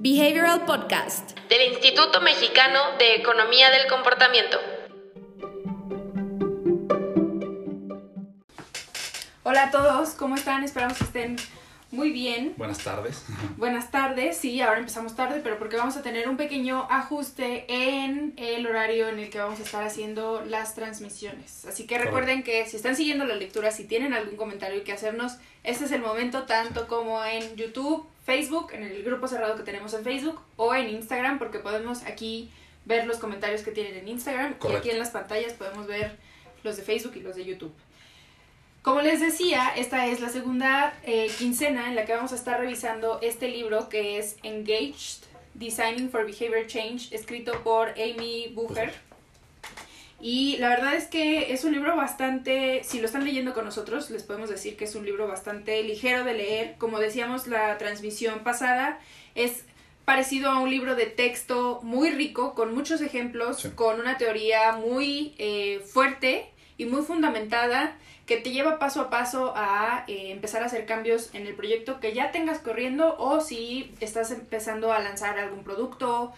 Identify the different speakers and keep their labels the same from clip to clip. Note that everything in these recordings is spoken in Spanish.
Speaker 1: Behavioral Podcast
Speaker 2: del Instituto Mexicano de Economía del Comportamiento.
Speaker 3: Hola a todos, ¿cómo están? Esperamos que estén muy bien.
Speaker 4: Buenas tardes.
Speaker 3: Buenas tardes, sí, ahora empezamos tarde, pero porque vamos a tener un pequeño ajuste en el horario en el que vamos a estar haciendo las transmisiones. Así que recuerden que si están siguiendo la lectura, si tienen algún comentario que hacernos, este es el momento, tanto como en YouTube, Facebook, en el grupo cerrado que tenemos en Facebook, o en Instagram, porque podemos aquí ver los comentarios que tienen en Instagram y aquí en las pantallas podemos ver los de Facebook y los de YouTube. Como les decía, esta es la segunda eh, quincena en la que vamos a estar revisando este libro que es Engaged, Designing for Behavior Change, escrito por Amy Bucher. Y la verdad es que es un libro bastante, si lo están leyendo con nosotros, les podemos decir que es un libro bastante ligero de leer. Como decíamos la transmisión pasada, es parecido a un libro de texto muy rico, con muchos ejemplos, con una teoría muy eh, fuerte y muy fundamentada que te lleva paso a paso a eh, empezar a hacer cambios en el proyecto que ya tengas corriendo o si estás empezando a lanzar algún producto,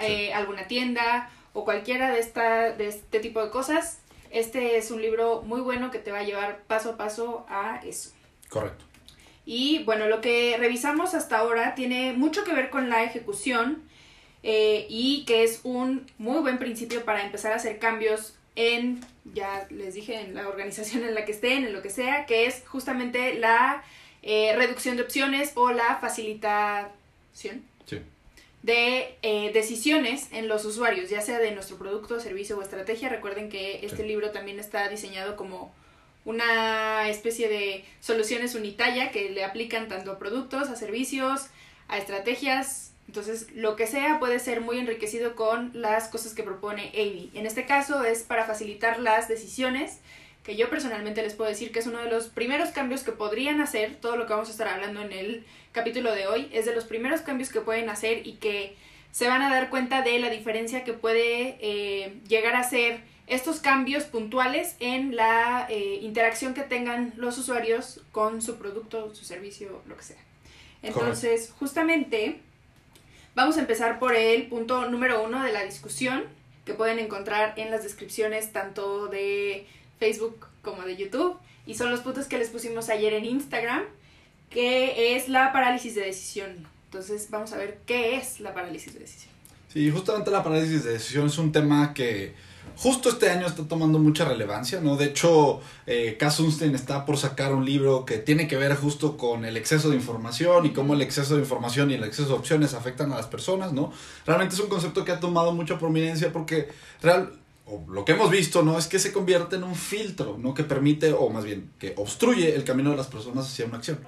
Speaker 3: eh, alguna tienda o cualquiera de, esta, de este tipo de cosas. Este es un libro muy bueno que te va a llevar paso a paso a eso.
Speaker 4: Correcto.
Speaker 3: Y bueno, lo que revisamos hasta ahora tiene mucho que ver con la ejecución eh, y que es un muy buen principio para empezar a hacer cambios en, ya les dije, en la organización en la que estén, en lo que sea, que es justamente la eh, reducción de opciones o la facilitación de eh, decisiones en los usuarios, ya sea de nuestro producto, servicio o estrategia. Recuerden que este libro también está diseñado como una especie de soluciones unitalla que le aplican tanto a productos, a servicios, a estrategias, entonces, lo que sea puede ser muy enriquecido con las cosas que propone Amy. En este caso es para facilitar las decisiones, que yo personalmente les puedo decir que es uno de los primeros cambios que podrían hacer, todo lo que vamos a estar hablando en el capítulo de hoy, es de los primeros cambios que pueden hacer y que se van a dar cuenta de la diferencia que puede eh, llegar a ser estos cambios puntuales en la eh, interacción que tengan los usuarios con su producto, su servicio, lo que sea. Entonces, justamente Vamos a empezar por el punto número uno de la discusión, que pueden encontrar en las descripciones tanto de Facebook como de YouTube. Y son los puntos que les pusimos ayer en Instagram, que es la parálisis de decisión. Entonces vamos a ver qué es la parálisis de decisión.
Speaker 4: Sí, justamente la parálisis de decisión es un tema que justo este año está tomando mucha relevancia, ¿no? De hecho, eh, está por sacar un libro que tiene que ver justo con el exceso de información y cómo el exceso de información y el exceso de opciones afectan a las personas, ¿no? Realmente es un concepto que ha tomado mucha prominencia porque real, lo que hemos visto, ¿no? Es que se convierte en un filtro, ¿no? Que permite, o más bien, que obstruye el camino de las personas hacia una acción.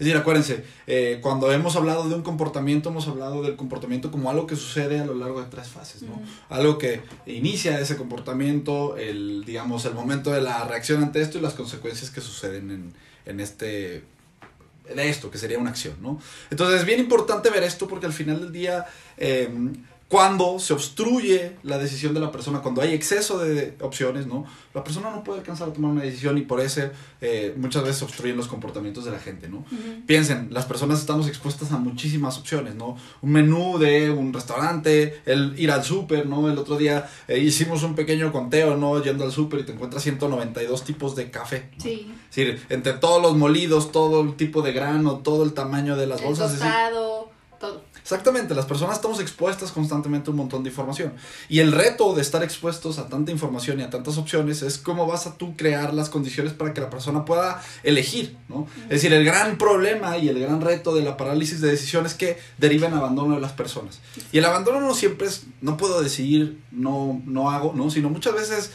Speaker 4: Es decir, acuérdense, eh, cuando hemos hablado de un comportamiento, hemos hablado del comportamiento como algo que sucede a lo largo de tres fases, ¿no? Algo que inicia ese comportamiento, el, digamos, el momento de la reacción ante esto y las consecuencias que suceden en, en este de esto, que sería una acción, ¿no? Entonces es bien importante ver esto porque al final del día eh, cuando se obstruye la decisión de la persona, cuando hay exceso de opciones, ¿no? La persona no puede alcanzar a tomar una decisión y por eso eh, muchas veces obstruyen los comportamientos de la gente, ¿no? Piensen, las personas estamos expuestas a muchísimas opciones, ¿no? Un menú de un restaurante, el ir al súper, ¿no? El otro día eh, hicimos un pequeño conteo, ¿no? Yendo al súper y te encuentras 192 tipos de café.
Speaker 3: Sí.
Speaker 4: Es decir, entre todos los molidos, todo el tipo de grano, todo el tamaño de las bolsas.
Speaker 3: Tostado.
Speaker 4: Exactamente, las personas estamos expuestas constantemente a un montón de información. Y el reto de estar expuestos a tanta información y a tantas opciones es cómo vas a tú crear las condiciones para que la persona pueda elegir, ¿no? Es decir, el gran problema y el gran reto de la parálisis de decisión es que deriva en abandono de las personas. Y el abandono no siempre es, no puedo decidir, no, no hago, ¿no? Sino muchas veces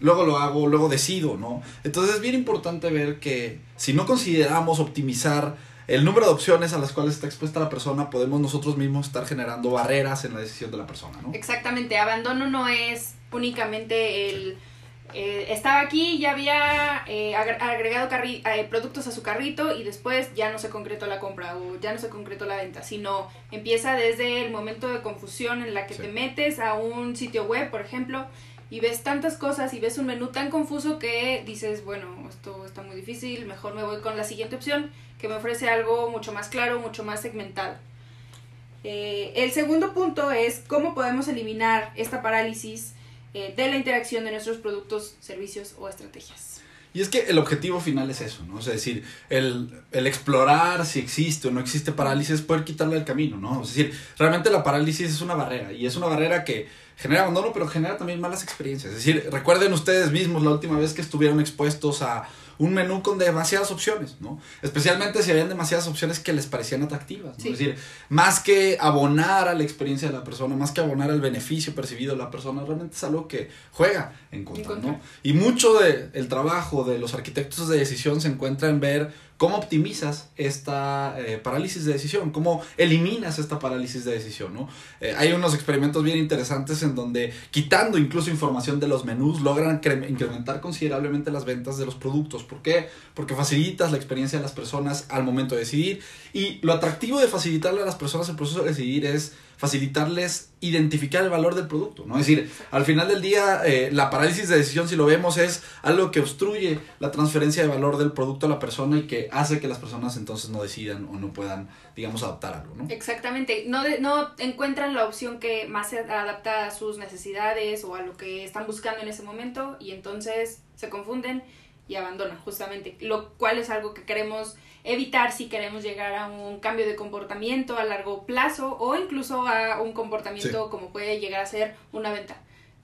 Speaker 4: luego lo hago, luego decido, ¿no? Entonces es bien importante ver que si no consideramos optimizar el número de opciones a las cuales está expuesta la persona, podemos nosotros mismos estar generando barreras en la decisión de la persona, ¿no?
Speaker 3: Exactamente, abandono no es únicamente el... Eh, estaba aquí, ya había eh, agregado eh, productos a su carrito y después ya no se concretó la compra o ya no se concretó la venta, sino empieza desde el momento de confusión en la que te metes a un sitio web, por ejemplo, y ves tantas cosas y ves un menú tan confuso que dices, bueno, esto está muy difícil, mejor me voy con la siguiente opción que me ofrece algo mucho más claro, mucho más segmentado. Eh, el segundo punto es cómo podemos eliminar esta parálisis eh, de la interacción de nuestros productos, servicios o estrategias.
Speaker 4: Y es que el objetivo final es eso, ¿no? Es decir, el, el, explorar si existe o no existe parálisis, poder quitarle el camino, ¿no? Es decir, realmente la parálisis es una barrera y es una barrera que genera abandono, pero genera también malas experiencias. Es decir, recuerden ustedes mismos la última vez que estuvieron expuestos a un menú con demasiadas opciones, ¿no? Especialmente si habían demasiadas opciones que les parecían atractivas, ¿no? Es decir, más que abonar a la experiencia de la persona, más que abonar al beneficio percibido de la persona, realmente es algo que juega en contra, ¿no? Y mucho del el trabajo de los arquitectos de decisión se encuentra en ver cómo optimizas esta eh, parálisis de decisión, cómo eliminas esta parálisis de decisión, ¿no? Eh, hay unos experimentos bien interesantes en donde quitando incluso información de los menús logran incrementar considerablemente las ventas de los productos. ¿Por qué? Porque facilitas la experiencia de las personas al momento de decidir y lo atractivo de facilitarle a las personas el proceso de decidir es facilitarles identificar el valor del producto, ¿no? Es decir, al final del día, eh, la parálisis de decisión, si lo vemos, es algo que obstruye la transferencia de valor del producto a la persona y que hace que las personas entonces no decidan o no puedan, digamos, adaptar algo, ¿no?
Speaker 3: Exactamente, no, no encuentran la opción que más se adapta a sus necesidades o a lo que están buscando en ese momento y entonces se confunden y abandonan justamente, lo cual es algo que queremos evitar si queremos llegar a un cambio de comportamiento a largo plazo o incluso a un comportamiento como puede llegar a ser una venta.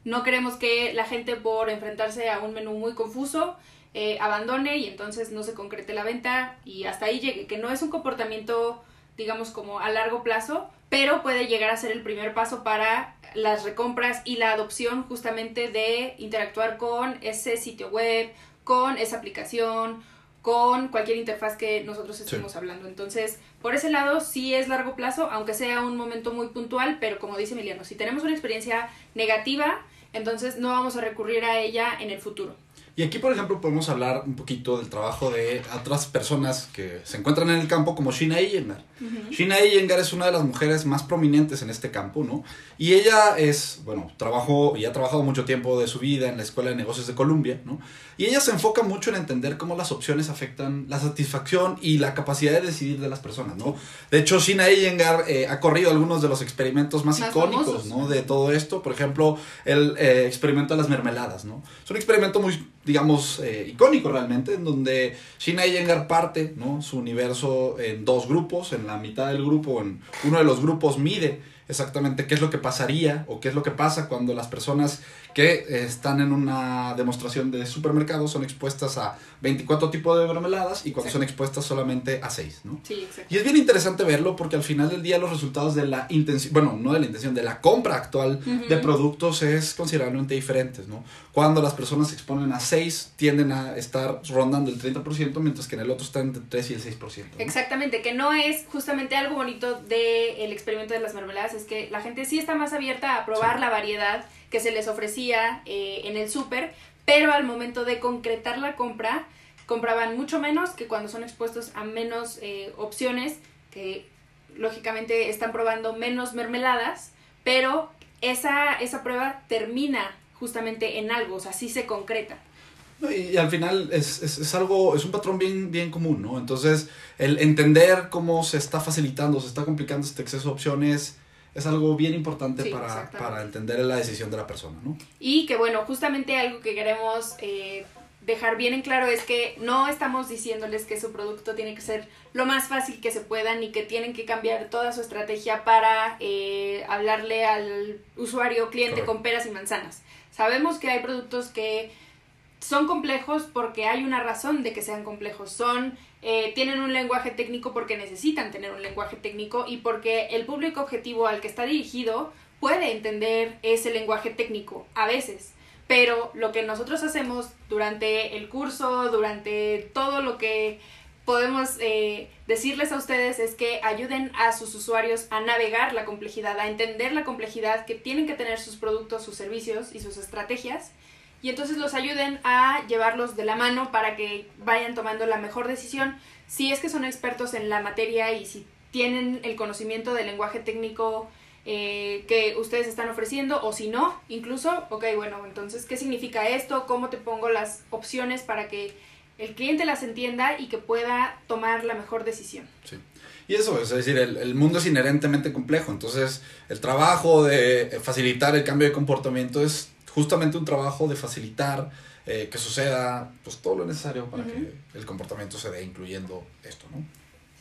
Speaker 3: No queremos que la gente por enfrentarse a un menú muy confuso eh, abandone y entonces no se concrete la venta y hasta ahí llegue, que no es un comportamiento digamos como a largo plazo, pero puede llegar a ser el primer paso para las recompras y la adopción justamente de interactuar con ese sitio web, con esa aplicación, con cualquier interfaz que nosotros estemos hablando. Entonces, por ese lado sí es largo plazo, aunque sea un momento muy puntual, pero como dice Emiliano, si tenemos una experiencia negativa, entonces no vamos a recurrir a ella en el futuro.
Speaker 4: Y aquí, por ejemplo, podemos hablar un poquito del trabajo de otras personas que se encuentran en el campo, como Shina Iyengar. Shina Iyengar es una de las mujeres más prominentes en este campo, ¿no? Y ella es, bueno, trabajó y ha trabajado mucho tiempo de su vida en la Escuela de Negocios de Columbia, ¿no? Y ella se enfoca mucho en entender cómo las opciones afectan la satisfacción y la capacidad de decidir de las personas, ¿no? De hecho, Shina Iyengar eh, ha corrido algunos de los experimentos más, icónicos, ¿no? De todo esto. Por ejemplo, el eh, experimento de las mermeladas, ¿no? Es un experimento muy, digamos, eh, icónico realmente, en donde Shina Iyengar parte, ¿no? Su universo en dos grupos, en la mitad del grupo, en uno de los grupos mide exactamente qué es lo que pasaría o qué es lo que pasa cuando las personas que están en una demostración de supermercado son expuestas a 24 tipos de mermeladas y cuando son expuestas solamente a 6, ¿no?
Speaker 3: Sí, exacto.
Speaker 4: Y es bien interesante verlo porque al final del día los resultados de la intención, bueno, no de la intención, de la compra actual de productos es considerablemente diferentes, ¿no? Cuando las personas se exponen a 6 tienden a estar rondando el 30%, mientras que en el otro están entre 3 y el 6%.
Speaker 3: Exactamente, que no es justamente algo bonito del experimento de las mermeladas, es que la gente sí está más abierta a probar la variedad que se les ofrecía eh, en el súper, pero al momento de concretar la compra, compraban mucho menos que cuando son expuestos a menos eh, opciones, que lógicamente están probando menos mermeladas, pero esa, esa prueba termina justamente en algo, o sea, sí se concreta.
Speaker 4: Y, al final es, es, es, algo, es un patrón bien, bien común, ¿no? Entonces, el entender cómo se está facilitando, se está complicando este exceso de opciones, es algo bien importante para, para, entender la decisión de la persona, ¿no?
Speaker 3: Y que bueno, justamente algo que queremos eh, dejar bien en claro es que no estamos diciéndoles que su producto tiene que ser lo más fácil que se pueda ni que tienen que cambiar toda su estrategia para eh, hablarle al usuario cliente con peras y manzanas. Sabemos que hay productos que son complejos porque hay una razón de que sean complejos. Son eh, tienen un lenguaje técnico porque necesitan tener un lenguaje técnico y porque el público objetivo al que está dirigido puede entender ese lenguaje técnico a veces. Pero lo que nosotros hacemos durante el curso, durante todo lo que podemos eh, decirles a ustedes es que ayuden a sus usuarios a navegar la complejidad, a entender la complejidad que tienen que tener sus productos, sus servicios y sus estrategias y entonces los ayuden a llevarlos de la mano para que vayan tomando la mejor decisión si es que son expertos en la materia y si tienen el conocimiento del lenguaje técnico eh, que ustedes están ofreciendo o si no, incluso, ok, bueno, entonces, ¿qué significa esto? ¿Cómo te pongo las opciones para que el cliente las entienda y que pueda tomar la mejor decisión.
Speaker 4: Sí. Y eso es, decir, el, mundo es inherentemente complejo, entonces el trabajo de facilitar el cambio de comportamiento es justamente un trabajo de facilitar eh, que suceda pues todo lo necesario para uh -huh. que el comportamiento se dé, incluyendo esto, ¿no?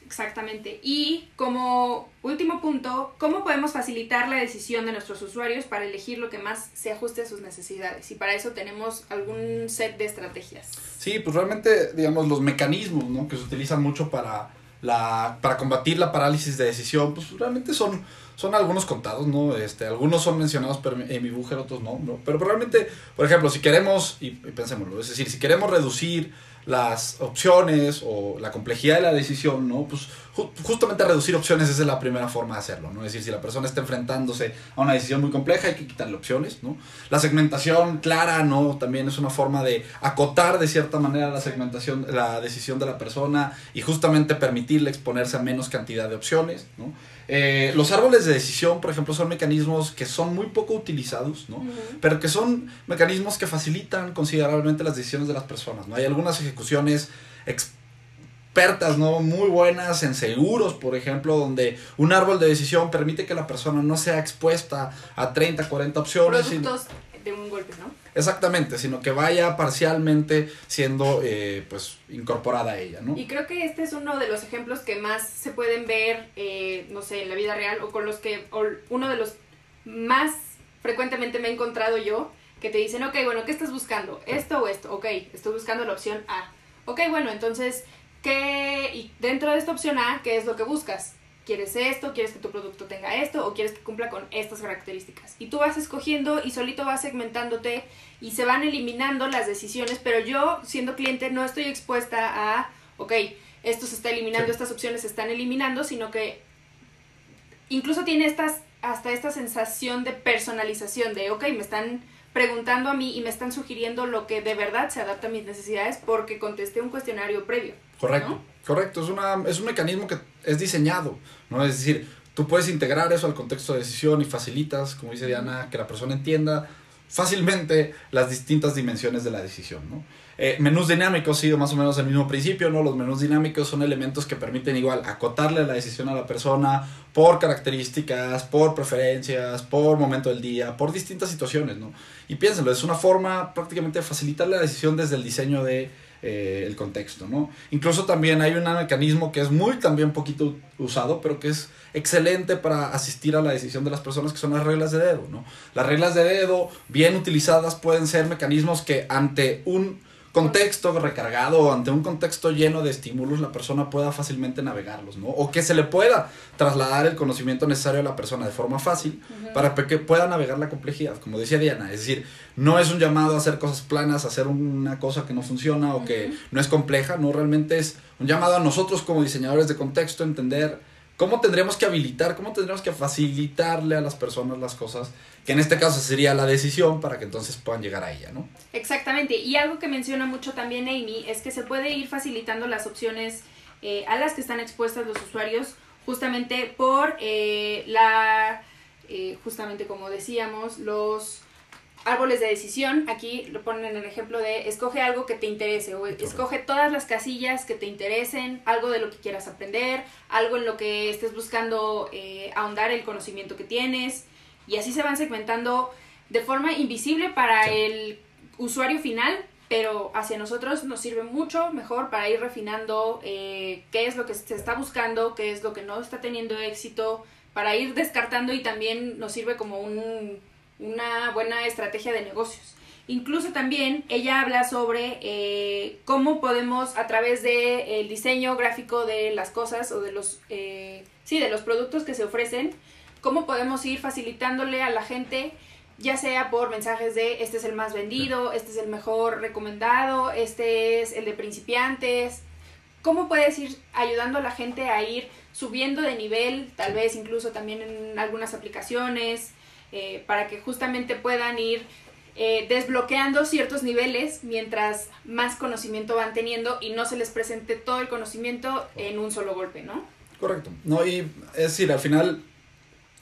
Speaker 3: Exactamente. Y como último punto, ¿cómo podemos facilitar la decisión de nuestros usuarios para elegir lo que más se ajuste a sus necesidades? Y para eso tenemos algún set de estrategias.
Speaker 4: Sí, pues realmente, digamos, los mecanismos ¿no? que se utilizan mucho para, la, para combatir la parálisis de decisión, pues realmente son, son algunos contados, ¿no? Este, algunos son mencionados en mi búger, otros no, ¿no? Pero realmente, por ejemplo, si queremos, y, y pensémoslo, es decir, si queremos reducir las opciones o la complejidad de la decisión, ¿no? Pues ju justamente reducir opciones esa es la primera forma de hacerlo, ¿no? Es decir, si la persona está enfrentándose a una decisión muy compleja, hay que quitarle opciones, ¿no? La segmentación clara, ¿no? También es una forma de acotar de cierta manera la segmentación, la decisión de la persona y justamente permitirle exponerse a menos cantidad de opciones, ¿no? Eh, los árboles de decisión, por ejemplo, son mecanismos que son muy poco utilizados, ¿no? Uh -huh. Pero que son mecanismos que facilitan considerablemente las decisiones de las personas, ¿no? Hay algunas ejecuciones expertas, ¿no? Muy buenas en seguros, por ejemplo, donde un árbol de decisión permite que la persona no sea expuesta a 30, 40 opciones.
Speaker 3: Productos de un golpe, ¿no?
Speaker 4: Exactamente, sino que vaya parcialmente siendo eh, pues incorporada a ella, ¿no?
Speaker 3: Y creo que este es uno de los ejemplos que más se pueden ver, eh, no sé, en la vida real o con los que, o uno de los más frecuentemente me he encontrado yo, que te dicen, ok, bueno, ¿qué estás buscando? ¿Esto o esto? Ok, estoy buscando la opción A. Ok, bueno, entonces, ¿qué? Y dentro de esta opción A, ¿qué es lo que buscas? ¿Quieres esto? ¿Quieres que tu producto tenga esto? ¿O quieres que cumpla con estas características? Y tú vas escogiendo y solito vas segmentándote y se van eliminando las decisiones, pero yo, siendo cliente, no estoy expuesta a, ok, esto se está eliminando, sí. estas opciones se están eliminando, sino que incluso tiene estas, hasta esta sensación de personalización, de, ok, me están preguntando a mí y me están sugiriendo lo que de verdad se adapta a mis necesidades porque contesté un cuestionario previo.
Speaker 4: Correcto, ¿no? correcto. Es, una, es un mecanismo que es diseñado, ¿no? Es decir, tú puedes integrar eso al contexto de decisión y facilitas, como dice Diana, que la persona entienda fácilmente las distintas dimensiones de la decisión, ¿no? Eh, menús dinámicos, sí, más o menos el mismo principio, ¿no? Los menús dinámicos son elementos que permiten igual acotarle la decisión a la persona por características, por preferencias, por momento del día, por distintas situaciones, ¿no? Y piénsenlo, es una forma prácticamente de facilitar la decisión desde el diseño de eh, el contexto, ¿no? Incluso también hay un mecanismo que es muy también poquito usado, pero que es excelente para asistir a la decisión de las personas, que son las reglas de dedo, ¿no? Las reglas de dedo, bien utilizadas, pueden ser mecanismos que ante un contexto recargado o ante un contexto lleno de estímulos la persona pueda fácilmente navegarlos, ¿no? O que se le pueda trasladar el conocimiento necesario a la persona de forma fácil uh -huh. para que pueda navegar la complejidad, como decía Diana, es decir, no es un llamado a hacer cosas planas, a hacer una cosa que no funciona o uh -huh. que no es compleja, no, realmente es un llamado a nosotros como diseñadores de contexto entender cómo tendríamos que habilitar, cómo tendríamos que facilitarle a las personas las cosas, que en este caso sería la decisión para que entonces puedan llegar a ella, ¿no?
Speaker 3: Exactamente, y algo que menciona mucho también Amy es que se puede ir facilitando las opciones eh, a las que están expuestas los usuarios justamente por eh, la, eh, justamente como decíamos, los árboles de decisión, aquí lo ponen en el ejemplo de escoge algo que te interese o escoge todas las casillas que te interesen, algo de lo que quieras aprender, algo en lo que estés buscando eh, ahondar el conocimiento que tienes y así se van segmentando de forma invisible para sí. el usuario final, pero hacia nosotros nos sirve mucho mejor para ir refinando eh, qué es lo que se está buscando, qué es lo que no está teniendo éxito, para ir descartando y también nos sirve como un una buena estrategia de negocios. Incluso también ella habla sobre eh, cómo podemos a través del de, diseño gráfico de las cosas o de los, eh, sí, de los productos que se ofrecen, cómo podemos ir facilitándole a la gente, ya sea por mensajes de este es el más vendido, este es el mejor recomendado, este es el de principiantes, cómo puedes ir ayudando a la gente a ir subiendo de nivel, tal vez incluso también en algunas aplicaciones, eh, para que justamente puedan ir eh, desbloqueando ciertos niveles mientras más conocimiento van teniendo y no se les presente todo el conocimiento en un solo golpe, ¿no?
Speaker 4: Correcto. No, y es decir, al final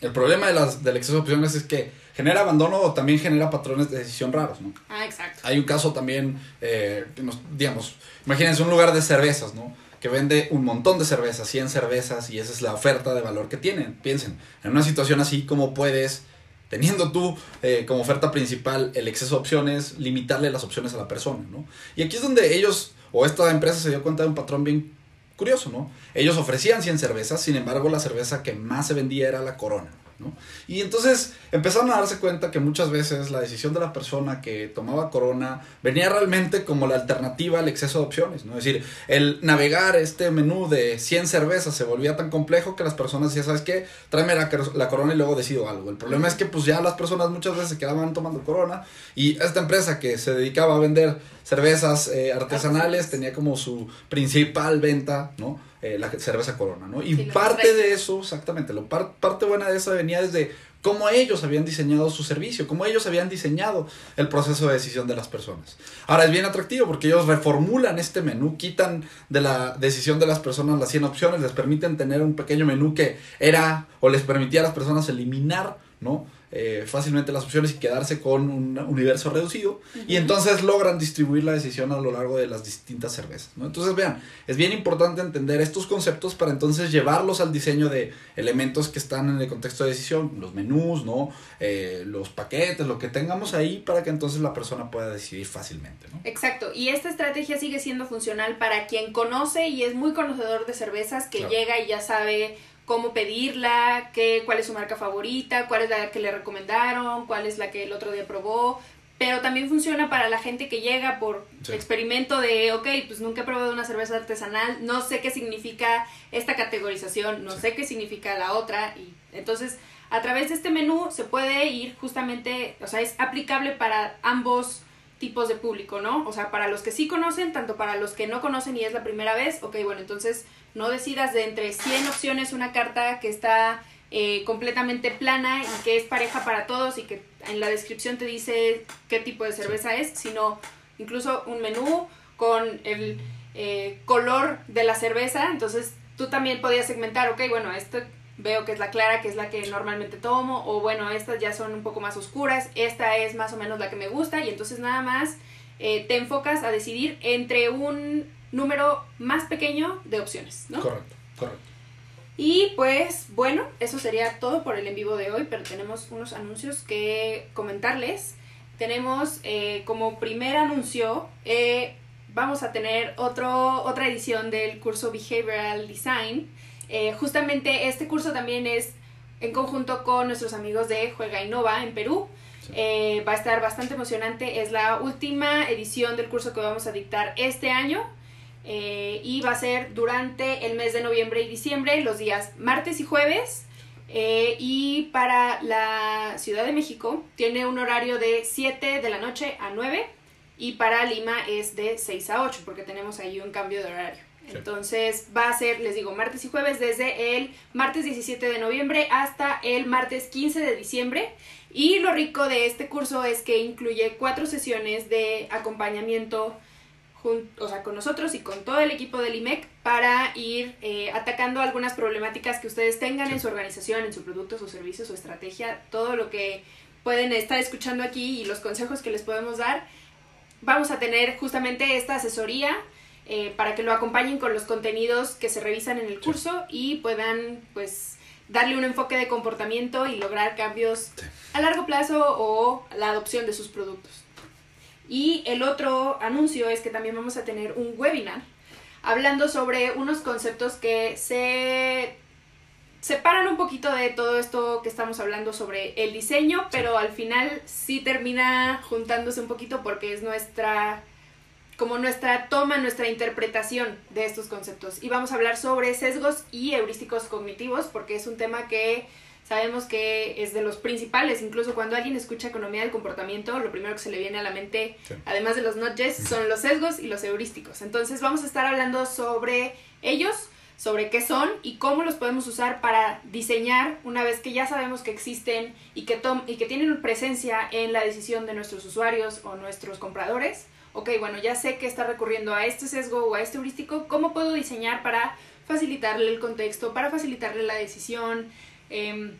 Speaker 4: El problema de las, del exceso de opciones es que genera abandono o también genera patrones de decisión raros, ¿no?
Speaker 3: Ah, exacto.
Speaker 4: Hay un caso también, eh, que nos- digamos, imagínense un lugar de cervezas, ¿no? Que vende un montón de cervezas, 100 cervezas, y esa es la oferta de valor que tienen. Piensen, en una situación así, ¿cómo puedes, teniendo tú eh, como oferta principal el exceso de opciones, limitarle las opciones a la persona, ¿no? Y aquí es donde ellos, o esta empresa se dio cuenta de un patrón bien curioso, ¿no? Ellos ofrecían 100 cervezas, sin embargo la cerveza que más se vendía era la Corona, ¿no? Y entonces empezaron a darse cuenta que muchas veces la decisión de la persona que tomaba Corona venía realmente como la alternativa al exceso de opciones, ¿no? Es decir, el navegar este menú de 100 cervezas se volvía tan complejo que las personas decían, ¿sabes qué? Tráeme la, la Corona y luego decido algo. El problema es que pues ya las personas muchas veces se quedaban tomando Corona y esta empresa que se dedicaba a vender cervezas eh, artesanales tenía como su principal venta, ¿no? Eh, la cerveza Corona, ¿no? Y
Speaker 3: Sí,
Speaker 4: parte de eso, exactamente, lo par- parte buena de eso venía desde cómo ellos habían diseñado su servicio, cómo ellos habían diseñado el proceso de decisión de las personas. Ahora es bien atractivo porque ellos reformulan este menú, quitan de la decisión de las personas las 100 opciones, les permiten tener un pequeño menú que era o les permitía a las personas eliminar, ¿no? Eh, fácilmente las opciones y quedarse con un universo reducido y entonces logran distribuir la decisión a lo largo de las distintas cervezas ¿no? entonces vean es bien importante entender estos conceptos para entonces llevarlos al diseño de elementos que están en el contexto de decisión los menús no Eh, los paquetes lo que tengamos ahí para que entonces la persona pueda decidir fácilmente ¿no?
Speaker 3: Exacto, y esta estrategia sigue siendo funcional para quien conoce y es muy conocedor de cervezas, que
Speaker 4: Claro.
Speaker 3: llega y ya sabe cómo pedirla, qué, cuál es su marca favorita, cuál es la que le recomendaron, cuál es la que el otro día probó. Pero también funciona para la gente que llega por
Speaker 4: Sí.
Speaker 3: experimento de, ok, pues nunca he probado una cerveza artesanal, no sé qué significa esta categorización, no sé qué significa la otra. Y entonces, a través de este menú se puede ir justamente, o sea, es aplicable para ambos tipos de público, ¿no? O sea, para los que sí conocen, tanto para los que no conocen y es la primera vez, ok, bueno, entonces no decidas de entre 100 opciones una carta que está eh, completamente plana y que es pareja para todos y que en la descripción te dice qué tipo de cerveza es, sino incluso un menú con el eh, color de la cerveza, entonces tú también podías segmentar, ok, bueno, esto veo que es la clara, que es la que normalmente tomo, o bueno, estas ya son un poco más oscuras, esta es más o menos la que me gusta, y entonces nada más eh, te enfocas a decidir entre un número más pequeño de opciones, ¿no?
Speaker 4: correcto correcto
Speaker 3: Y pues bueno, eso sería todo por el en vivo de hoy, pero tenemos unos anuncios que comentarles. Tenemos eh, como primer anuncio, eh, vamos a tener otro, otra edición del curso Behavioral Design. Eh, justamente este curso también es en conjunto con nuestros amigos de Juega Innova en Perú. Eh, va a estar bastante emocionante. Es la última edición del curso que vamos a dictar este año. Eh, y va a ser durante el mes de noviembre y diciembre, los días martes y jueves. Eh, y para la Ciudad de México tiene un horario de 7 de la noche a 9 y para Lima es de 6 a 8 porque tenemos ahí un cambio de horario.
Speaker 4: Sí.
Speaker 3: Entonces va a ser, les digo, martes y jueves desde el martes 17 de noviembre hasta el martes 15 de diciembre. Y lo rico de este curso es que incluye cuatro sesiones de acompañamiento o sea, con nosotros y con todo el equipo del IMEC para ir eh, atacando algunas problemáticas que ustedes tengan en su organización, en su producto, su servicio, su estrategia, todo lo que pueden estar escuchando aquí y los consejos que les podemos dar. Vamos a tener justamente esta asesoría eh, para que lo acompañen con los contenidos que se revisan en el curso y puedan pues darle un enfoque de comportamiento y lograr cambios
Speaker 4: Sí.
Speaker 3: a largo plazo o la adopción de sus productos. Y el otro anuncio es que también vamos a tener un webinar hablando sobre unos conceptos que se separan un poquito de todo esto que estamos hablando sobre el diseño, pero al final sí termina juntándose un poquito porque es nuestra como nuestra toma, nuestra interpretación de estos conceptos. Y vamos a hablar sobre sesgos y heurísticos cognitivos porque es un tema que sabemos que es de los principales. Incluso cuando alguien escucha economía del comportamiento, lo primero que se le viene a la mente,
Speaker 4: Sí.
Speaker 3: además de los nudges, son los sesgos y los heurísticos. Entonces vamos a estar hablando sobre ellos, sobre qué son y cómo los podemos usar para diseñar una vez que ya sabemos que existen y que, tom y que tienen presencia en la decisión de nuestros usuarios o nuestros compradores. Ok, bueno, ya sé que está recurriendo a este sesgo o a este heurístico, ¿cómo puedo diseñar para facilitarle el contexto, para facilitarle la decisión? Em,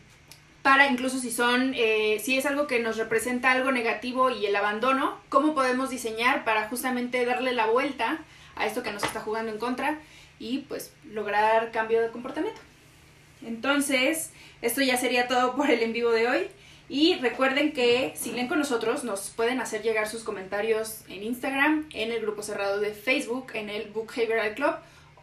Speaker 3: para incluso si son, eh, si es algo que nos representa algo negativo y el abandono, cómo podemos diseñar para justamente darle la vuelta a esto que nos está jugando en contra y pues lograr cambio de comportamiento. Entonces, esto ya sería todo por el en vivo de hoy. Y recuerden que si leen con nosotros, nos pueden hacer llegar sus comentarios en Instagram, en el grupo cerrado de Facebook, en el Book Behavioral Club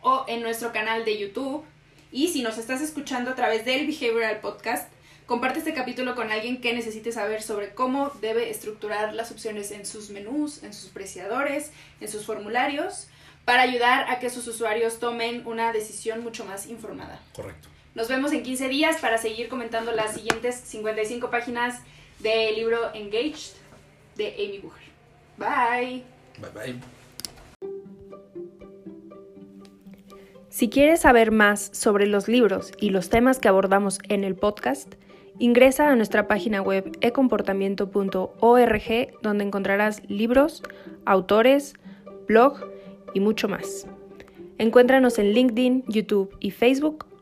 Speaker 3: o en nuestro canal de YouTube. Y si nos estás escuchando a través del Behavioral Podcast, comparte este capítulo con alguien que necesite saber sobre cómo debe estructurar las opciones en sus menús, en sus preciadores, en sus formularios, para ayudar a que sus usuarios tomen una decisión mucho más informada.
Speaker 4: Correcto.
Speaker 3: Nos vemos en 15 días para seguir comentando las siguientes 55 páginas del libro Engaged de Amy Bucher. Bye.
Speaker 4: Bye bye.
Speaker 2: Si quieres saber más sobre los libros y los temas que abordamos en el podcast, ingresa a nuestra página web ecomportamiento.org donde encontrarás libros, autores, blog y mucho más. Encuéntranos en LinkedIn, YouTube y Facebook